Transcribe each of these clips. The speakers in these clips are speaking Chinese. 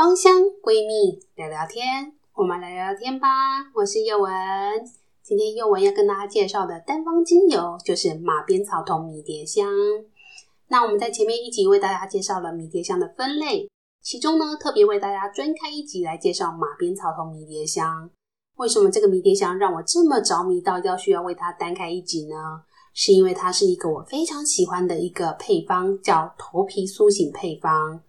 芳香闺蜜聊聊天，我们来聊聊天吧。我是宥雯，今天宥雯要跟大家介绍的单方精油就是马鞭草酮迷迭香。那我们在前面一集为大家介绍了迷迭香的分类，其中呢特别为大家专开一集来介绍马鞭草酮迷迭香。为什么这个迷迭香让我这么着迷到要需要为它单开一集呢？是因为它是一个我非常喜欢的一个配方，叫头皮苏醒配方。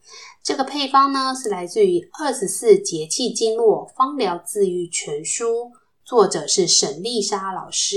这个配方呢是来自于《二十四节气经络方疗自愈全书》，作者是沈丽莎老师。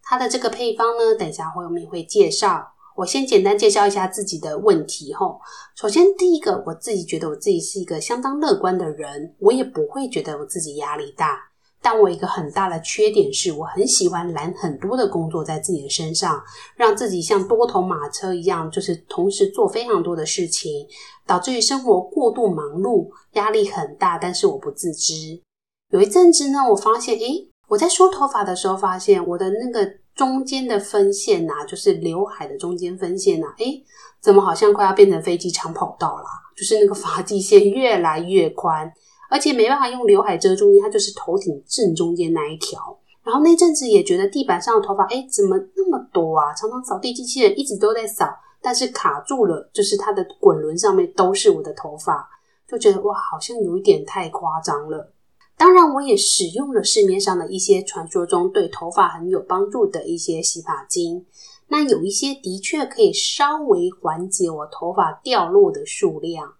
他的这个配方呢，等一下后面会介绍。我先简单介绍一下自己的问题吼。首先，第一个，我自己觉得我自己是一个相当乐观的人，我也不会觉得我自己压力大。但我一个很大的缺点是，我很喜欢揽很多的工作在自己的身上，让自己像多头马车一样，就是同时做非常多的事情，导致于生活过度忙碌，压力很大。但是我不自知。有一阵子呢，我发现，诶，我在梳头发的时候，发现我的那个中间的分线呐，就是刘海的中间分线呐，诶，怎么好像快要变成飞机长跑道了？就是那个发际线越来越宽。而且没办法用刘海遮住，因为它就是头顶正中间那一条。然后那阵子也觉得地板上的头发，诶，怎么那么多啊？常常扫地机器人一直都在扫，但是卡住了，就是它的滚轮上面都是我的头发，就觉得哇，好像有一点太夸张了。当然，我也使用了市面上的一些传说中对头发很有帮助的一些洗发精，那有一些的确可以稍微缓解我头发掉落的数量。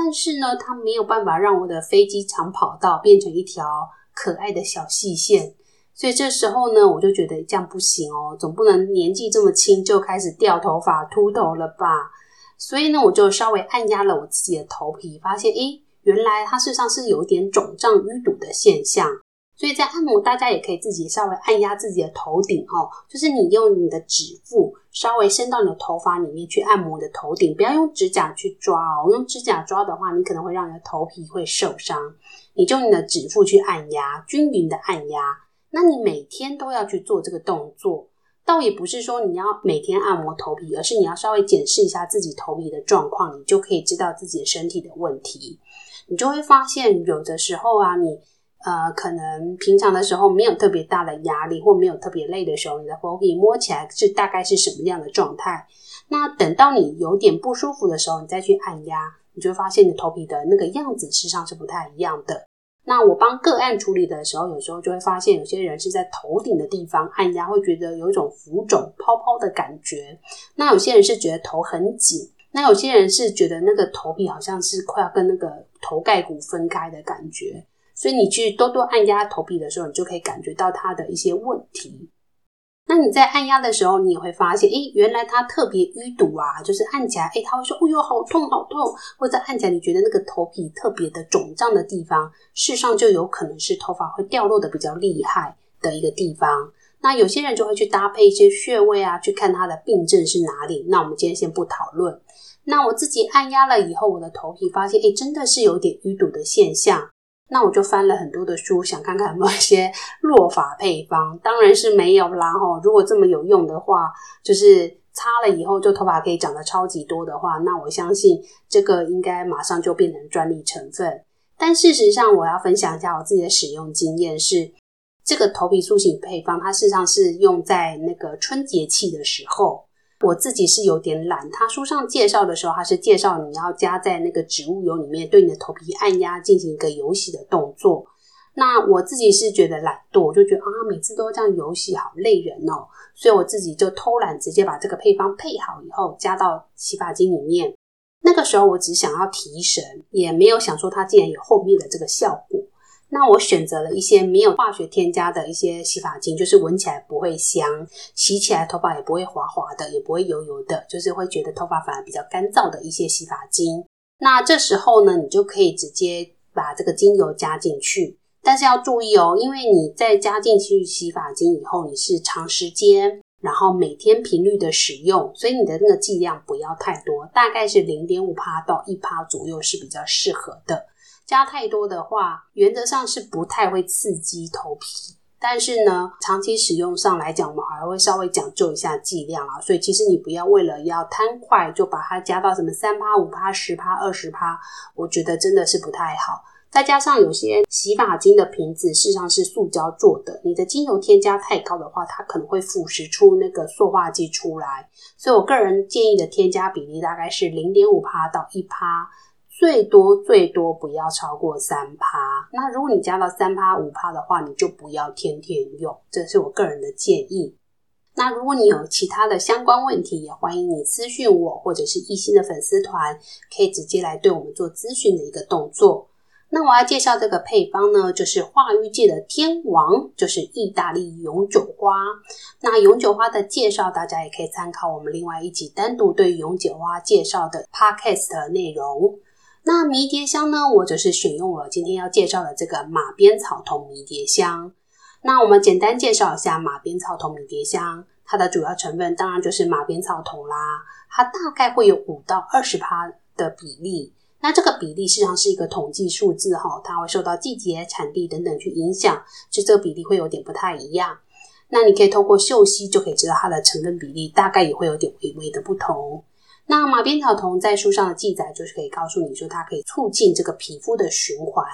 但是呢，它没有办法让我的飞机长跑道变成一条可爱的小细线，所以这时候呢，我就觉得这样不行哦，总不能年纪这么轻就开始掉头发、秃头了吧？所以呢，我就稍微按压了我自己的头皮，发现，诶，原来它事实上是有一点肿胀淤堵的现象。所以在按摩，大家也可以自己稍微按压自己的头顶哦，就是你用你的指腹稍微伸到你的头发里面去按摩你的头顶，不要用指甲去抓哦，用指甲抓的话，你可能会让你的头皮会受伤。你就用你的指腹去按压，均匀的按压。那你每天都要去做这个动作，倒也不是说你要每天按摩头皮，而是你要稍微检视一下自己头皮的状况，你就可以知道自己的身体的问题。你就会发现，有的时候啊，你。呃，可能平常的时候没有特别大的压力，或没有特别累的时候，你的头皮摸起来是大概是什么样的状态？那等到你有点不舒服的时候，你再去按压，你就会发现你头皮的那个样子实际上是不太一样的。那我帮个案处理的时候，有时候就会发现有些人是在头顶的地方按压，会觉得有一种浮肿泡泡的感觉。那有些人是觉得头很紧，那有些人是觉得那个头皮好像是快要跟那个头盖骨分开的感觉。所以你去多多按压头皮的时候，你就可以感觉到它的一些问题。那你在按压的时候，你也会发现，诶，原来它特别淤堵啊，就是按起来，诶，它会说，哎呦，好痛，好痛。或者按起来，你觉得那个头皮特别的肿胀的地方，事实上就有可能是头发会掉落的比较厉害的一个地方。那有些人就会去搭配一些穴位啊，去看它的病症是哪里。那我们今天先不讨论。那我自己按压了以后，我的头皮发现，诶，真的是有点淤堵的现象。那我就翻了很多的书，想看看有没有一些落法配方。当然是没有啦齁。如果这么有用的话，就是擦了以后就头发可以长得超级多的话，那我相信这个应该马上就变成专利成分。但事实上，我要分享一下我自己的使用经验是，这个头皮苏醒配方，它事实上是用在那个春节气的时候。我自己是有点懒，他书上介绍的时候，他是介绍你要加在那个植物油里面，对你的头皮按压进行一个油洗的动作。那我自己是觉得懒惰，我就觉得啊，每次都这样油洗好累人哦，所以我自己就偷懒，直接把这个配方配好以后加到洗发精里面。那个时候我只想要提神，也没有想说它竟然有后面的这个效果。那我选择了一些没有化学添加的一些洗发精，就是闻起来不会香，洗起来头发也不会滑滑的，也不会油油的，就是会觉得头发反而比较干燥的一些洗发精。那这时候呢，你就可以直接把这个精油加进去，但是要注意哦，因为你在加进去洗发精以后，你是长时间，然后每天频率的使用，所以你的那个剂量不要太多，大概是零点五趴到一趴左右是比较适合的。加太多的话，原则上是不太会刺激头皮，但是呢，长期使用上来讲，我们还会稍微讲究一下剂量啊。所以其实你不要为了要贪快，就把它加到什么三趴、五趴、十趴、二十趴，我觉得真的是不太好。再加上有些洗发精的瓶子事实上是塑胶做的，你的精油添加太高的话，它可能会腐蚀出那个塑化剂出来。所以我个人建议的添加比例大概是零点五趴到一趴，最多最多不要超过三趴。那如果你加到三趴、五趴的话，你就不要天天用，这是我个人的建议。那如果你有其他的相关问题，也欢迎你私讯我，或者是一心的粉丝团，可以直接来对我们做咨询的一个动作。那我要介绍这个配方呢，就是化瘀界的天王，就是意大利永久花。那永久花的介绍，大家也可以参考我们另外一集单独对永久花介绍的 podcast 内容。那迷迭香呢，我就是选用了今天要介绍的这个马鞭草酮迷迭香。那我们简单介绍一下马鞭草酮迷迭香，它的主要成分当然就是马鞭草酮啦，它大概会有五到二十趴的比例。那这个比例实际上是一个统计数字哈，它会受到季节、产地等等去影响，就这个比例会有点不太一样。那你可以透过嗅息就可以知道它的成分比例大概也会有点微微的不同。那马鞭草酮在书上的记载就是可以告诉你说，它可以促进这个皮肤的循环，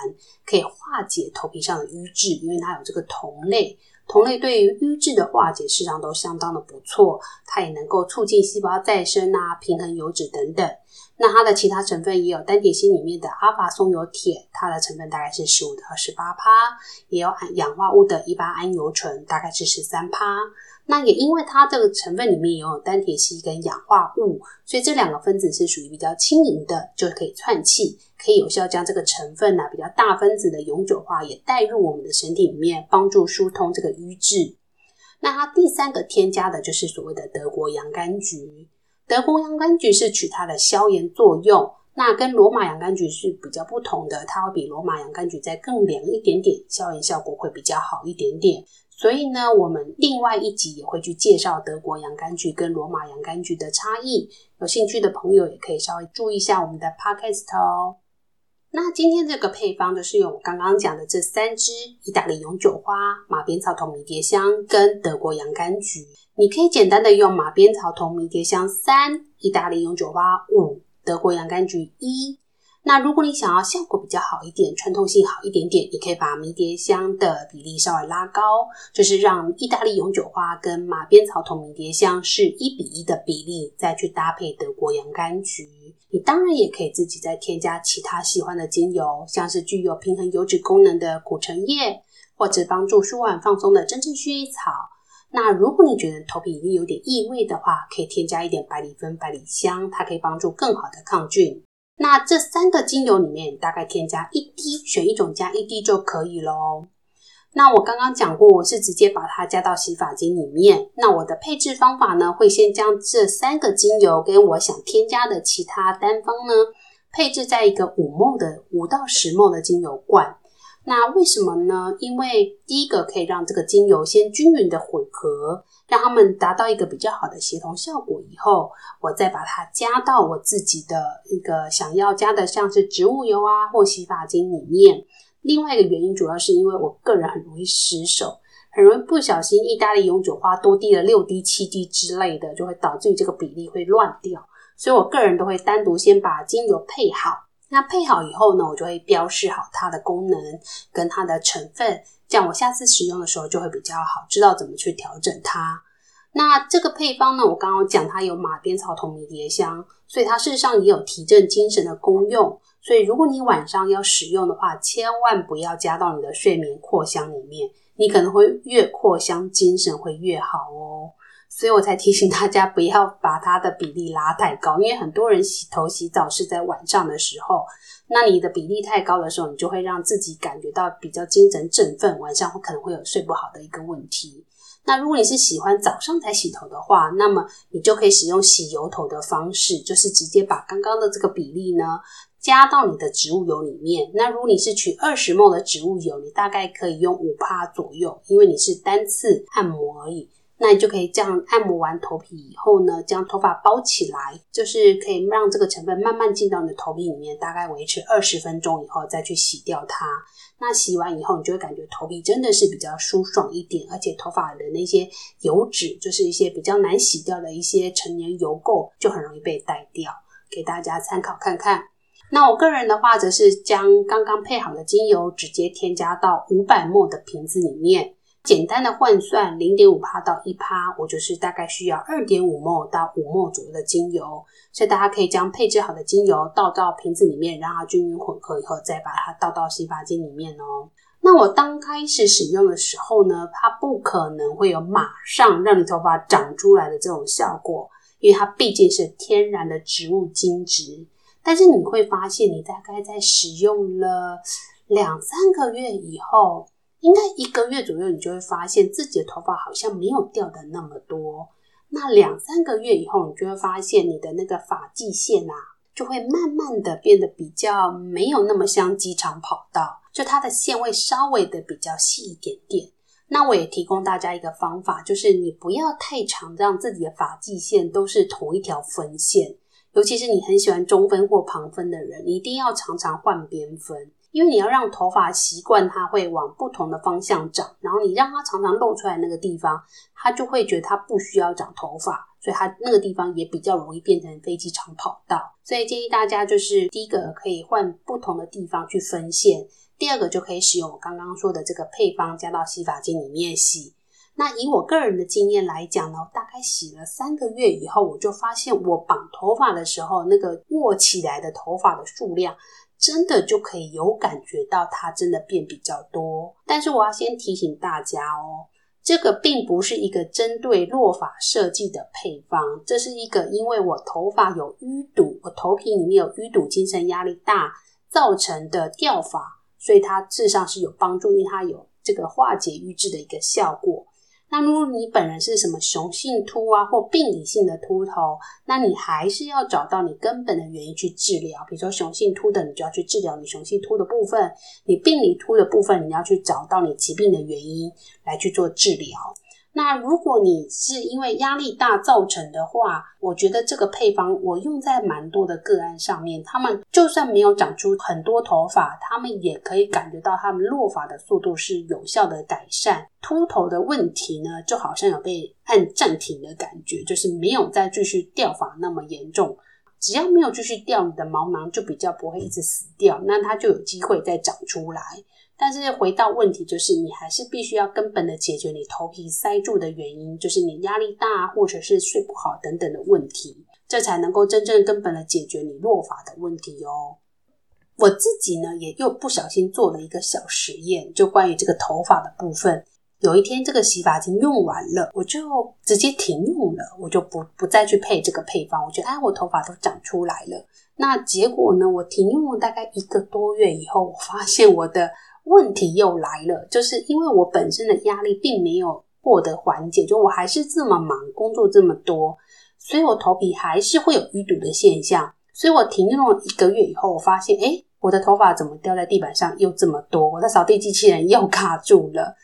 可以化解头皮上的瘀滞，因为它有这个酮类。酮类对于瘀滞的化解，事实上都相当的不错。它也能够促进细胞再生啊，平衡油脂等等。那它的其他成分也有单萜烯里面的阿法松油铁，它的成分大概是十五到十八趴，也有氧化物的一八胺油醇，大概是十三趴。那也因为它这个成分里面有单萜烯跟氧化物，所以这两个分子是属于比较轻盈的，就可以串气，可以有效将这个成分呢、比较大分子的永久化也带入我们的身体里面，帮助疏通这个瘀滞。那它第三个添加的就是所谓的德国洋甘菊，德国洋甘菊是取它的消炎作用，那跟罗马洋甘菊是比较不同的，它会比罗马洋甘菊再更凉一点点，消炎效果会比较好一点点。所以呢，我们另外一集也会去介绍德国洋甘菊跟罗马洋甘菊的差异。有兴趣的朋友也可以稍微注意一下我们的 podcast 哦。那今天这个配方就是用刚刚讲的这三支意大利永久花、马鞭草酮迷迭香跟德国洋甘菊。你可以简单的用马鞭草酮迷迭香三、意大利永久花五、德国洋甘菊一。那如果你想要效果比较好一点，穿透性好一点点，你可以把迷迭香的比例稍微拉高，就是让意大利永久花跟马鞭草同迷迭香是一比一的比例，再去搭配德国洋甘菊。你当然也可以自己再添加其他喜欢的精油，像是具有平衡油脂功能的苦橙叶，或者帮助舒缓放松的真正薰衣草。那如果你觉得头皮已经有点异味的话，可以添加一点百里芬、百里香，它可以帮助更好的抗菌。那这三个精油里面，大概添加一滴，选一种加一滴就可以咯。那我刚刚讲过，我是直接把它加到洗发精里面。那我的配置方法呢，会先将这三个精油跟我想添加的其他单方呢，配置在一个五沫的五到十沫的精油罐。那为什么呢？因为第一个可以让这个精油先均匀的混合，让它们达到一个比较好的协同效果以后，我再把它加到我自己的一个想要加的，像是植物油啊或洗发精里面。另外一个原因主要是因为我个人很容易失手，很容易不小心意大利永久花多滴了六滴、七滴之类的，就会导致于这个比例会乱掉。所以我个人都会单独先把精油配好。那配好以后呢，我就会标示好它的功能跟它的成分，这样我下次使用的时候就会比较好，知道怎么去调整它。那这个配方呢，我刚刚讲它有马鞭草酮迷迭香，所以它事实上也有提振精神的功用。所以如果你晚上要使用的话，千万不要加到你的睡眠扩香里面，你可能会越扩香，精神会越好哦。所以我才提醒大家不要把它的比例拉太高，因为很多人洗头洗澡是在晚上的时候，那你的比例太高的时候，你就会让自己感觉到比较精神振奋，晚上可能会有睡不好的一个问题。那如果你是喜欢早上才洗头的话，那么你就可以使用洗油头的方式，就是直接把刚刚的这个比例呢加到你的植物油里面。那如果你是取二十 ml 的植物油，你大概可以用五帕左右，因为你是单次按摩而已。那你就可以这样按摩完头皮以后呢，将头发包起来，就是可以让这个成分慢慢进到你的头皮里面，大概维持二十分钟以后再去洗掉它。那洗完以后，你就会感觉头皮真的是比较舒爽一点，而且头发的那些油脂，就是一些比较难洗掉的一些陈年油垢，就很容易被带掉。给大家参考看看。那我个人的话，则是将刚刚配好的精油直接添加到五百 ml 的瓶子里面。简单的换算，零点五趴到一趴，我就是大概需要二点五 m 到五 ml 左右的精油，所以大家可以将配置好的精油倒到瓶子里面，让它均匀混合以后，再把它倒到洗发精里面哦。那我刚开始使用的时候呢，它不可能会有马上让你头发长出来的这种效果，因为它毕竟是天然的植物精植。但是你会发现，你大概在使用了两三个月以后。应该一个月左右，你就会发现自己的头发好像没有掉的那么多。那两三个月以后，你就会发现你的那个发际线啊，就会慢慢的变得比较没有那么像机场跑道，就它的线会稍微的比较细一点点。那我也提供大家一个方法，就是你不要太长，让自己的发际线都是同一条分线。尤其是你很喜欢中分或旁分的人，你一定要常常换边分。因为你要让头发习惯它会往不同的方向长，然后你让它常常露出来那个地方，它就会觉得它不需要长头发，所以它那个地方也比较容易变成飞机场跑道。所以建议大家就是第一个可以换不同的地方去分线，第二个就可以使用我刚刚说的这个配方加到洗发精里面洗。那以我个人的经验来讲呢，大概洗了三个月以后，我就发现我绑头发的时候，那个握起来的头发的数量。真的就可以有感觉到它真的变比较多，但是我要先提醒大家哦，这个并不是一个针对落发设计的配方，这是一个因为我头发有淤堵，我头皮里面有淤堵，精神压力大造成的掉发，所以它事实上是有帮助，因为它有这个化解瘀滞的一个效果。那如果你本人是什么雄性秃啊，或病理性的秃头，那你还是要找到你根本的原因去治疗。比如说雄性秃的，你就要去治疗你雄性秃的部分；你病理秃的部分，你要去找到你疾病的原因来去做治疗。那如果你是因为压力大造成的话，我觉得这个配方我用在蛮多的个案上面，他们就算没有长出很多头发，他们也可以感觉到他们落发的速度是有效的改善，秃头的问题呢，就好像有被按暂停的感觉，就是没有再继续掉发那么严重。只要没有继续掉，你的毛囊就比较不会一直死掉，那它就有机会再长出来。但是回到问题，就是你还是必须要根本的解决你头皮塞住的原因，就是你压力大或者是睡不好等等的问题，这才能够真正根本的解决你落发的问题哦。我自己呢，也又不小心做了一个小实验，就关于这个头发的部分。有一天这个洗发精用完了，我就直接停用了，我就不不再去配这个配方。我觉得，哎，我头发都长出来了。那结果呢，我停用了大概一个多月以后，我发现我的。问题又来了，就是因为我本身的压力并没有获得缓解，就我还是这么忙，工作这么多，所以我头皮还是会有淤堵的现象。所以我停用了一个月以后，我发现，诶，我的头发怎么掉在地板上又这么多？我的扫地机器人又卡住了。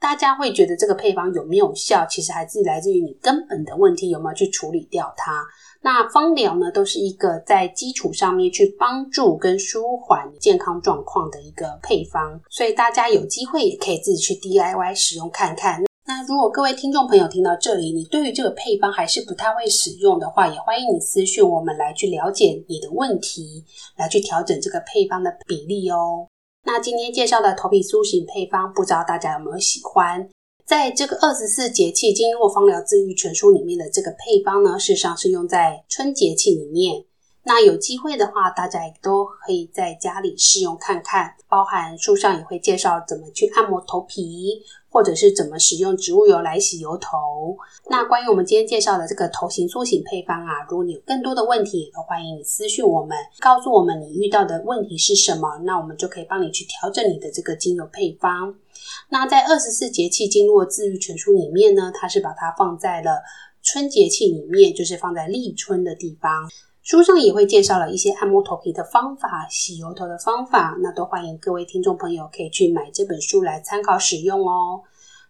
大家会觉得这个配方有没有效？其实还是来自于你根本的问题有没有去处理掉它。那芳疗呢，都是一个在基础上面去帮助跟舒缓健康状况的一个配方，所以大家有机会也可以自己去 DIY 使用看看。那如果各位听众朋友听到这里，你对于这个配方还是不太会使用的话，也欢迎你私讯我们来去了解你的问题，来去调整这个配方的比例哦。那今天介绍的头皮苏醒配方，不知道大家有没有喜欢？在这个二十四节气经络方疗治愈全书里面的这个配方呢，事实上是用在春节气里面。那有机会的话，大家也都可以在家里试用看看。包含书上也会介绍怎么去按摩头皮，或者是怎么使用植物油来洗油头。那关于我们今天介绍的这个头型塑形配方啊，如果你有更多的问题，也都欢迎你私讯我们，告诉我们你遇到的问题是什么，那我们就可以帮你去调整你的这个精油配方。那在二十四节气经络自愈全书里面呢，它是把它放在了春节气里面，就是放在立春的地方。书上也会介绍了一些按摩头皮的方法、洗油头的方法，那都欢迎各位听众朋友可以去买这本书来参考使用哦。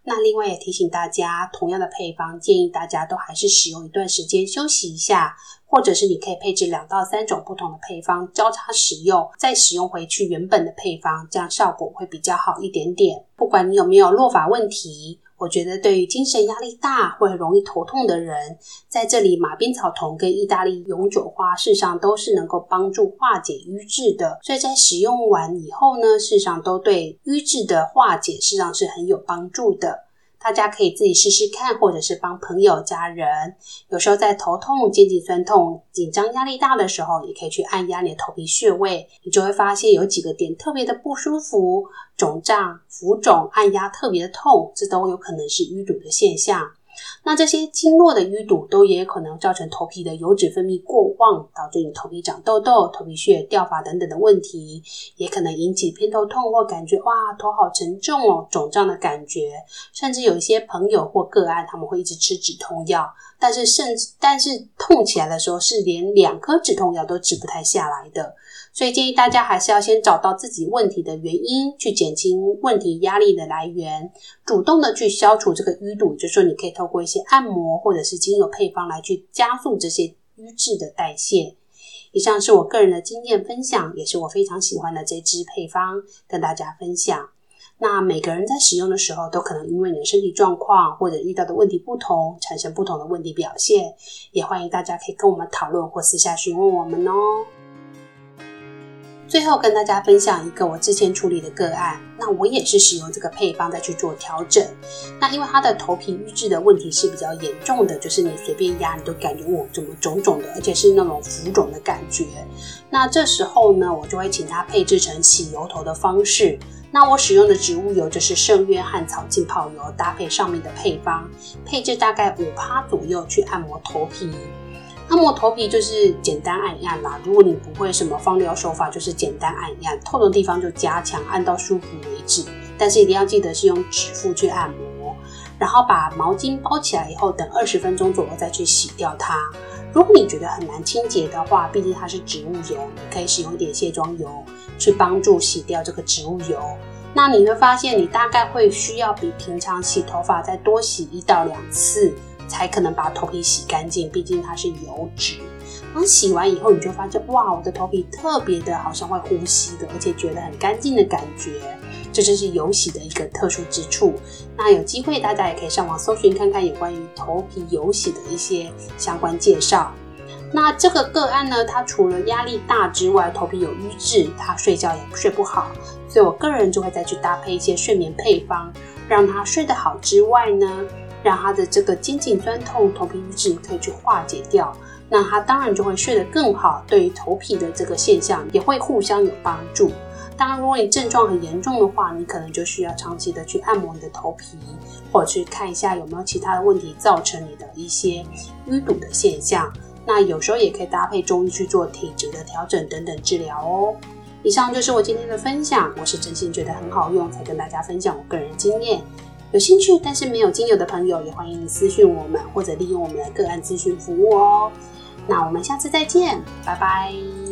那另外也提醒大家，同样的配方，建议大家都还是使用一段时间休息一下，或者是你可以配置两到三种不同的配方交叉使用，再使用回去原本的配方，这样效果会比较好一点点。不管你有没有落发问题。我觉得对于精神压力大或者容易头痛的人，在这里马鞭草酮跟意大利永久花，事实上都是能够帮助化解瘀滞的。所以在使用完以后呢，事实上都对瘀滞的化解，事实上是很有帮助的。大家可以自己试试看，或者是帮朋友、家人。有时候在头痛、肩颈酸痛、紧张、压力大的时候，也可以去按压你的头皮穴位，你就会发现有几个点特别的不舒服、肿胀、浮肿、按压特别的痛，这都有可能是淤堵的现象。那这些经络的淤堵都也可能造成头皮的油脂分泌过旺，导致你头皮长痘痘、头皮屑掉发等等的问题，也可能引起偏头痛或感觉哇头好沉重哦、肿胀的感觉，甚至有一些朋友或个案他们会一直吃止痛药，但是甚至但是痛起来的时候是连两颗止痛药都止不太下来的。所以建议大家还是要先找到自己问题的原因，去减轻问题压力的来源，主动的去消除这个淤堵。就是说，你可以透过一些按摩或者是精油配方来去加速这些瘀滞的代谢。以上是我个人的经验分享，也是我非常喜欢的这支配方，跟大家分享。那每个人在使用的时候，都可能因为你的身体状况或者遇到的问题不同，产生不同的问题表现。也欢迎大家可以跟我们讨论或私下询问我们哦。最后跟大家分享一个我之前处理的个案，那我也是使用这个配方再去做调整。那因为他的头皮瘀滞的问题是比较严重的，就是你随便压你都感觉哦，怎么肿肿的，而且是那种浮肿的感觉。那这时候呢，我就会请他配置成洗油头的方式。那我使用的植物油就是圣约翰草浸泡油，搭配上面的配方，配置大概五趴左右去按摩头皮。按摩头皮就是简单按一按啦。如果你不会什么芳疗手法，就是简单按一按，痛的地方就加强，按到舒服为止。但是一定要记得是用指腹去按摩，然后把毛巾包起来以后，等二十分钟左右再去洗掉它。如果你觉得很难清洁的话，毕竟它是植物油，你可以使用一点卸妆油去帮助洗掉这个植物油。那你会发现，你大概会需要比平常洗头发再多洗一到两次。才可能把头皮洗干净，毕竟它是油脂。当洗完以后，你就发现哇，我的头皮特别的，好像会呼吸的，而且觉得很干净的感觉。这就是油洗的一个特殊之处。那有机会大家也可以上网搜寻看看有关于头皮油洗的一些相关介绍。那这个个案呢，它除了压力大之外，头皮有瘀滞，它睡觉也睡不好，所以我个人就会再去搭配一些睡眠配方，让它睡得好之外呢。让他的这个肩颈酸痛、头皮瘀滞可以去化解掉，那他当然就会睡得更好，对于头皮的这个现象也会互相有帮助。当然，如果你症状很严重的话，你可能就需要长期的去按摩你的头皮，或者去看一下有没有其他的问题造成你的一些淤堵的现象。那有时候也可以搭配中医去做体质的调整等等治疗哦。以上就是我今天的分享，我是真心觉得很好用，才跟大家分享我个人经验。有兴趣但是没有精油的朋友，也欢迎你私讯我们，或者利用我们的个案咨询服务哦。那我们下次再见，拜拜。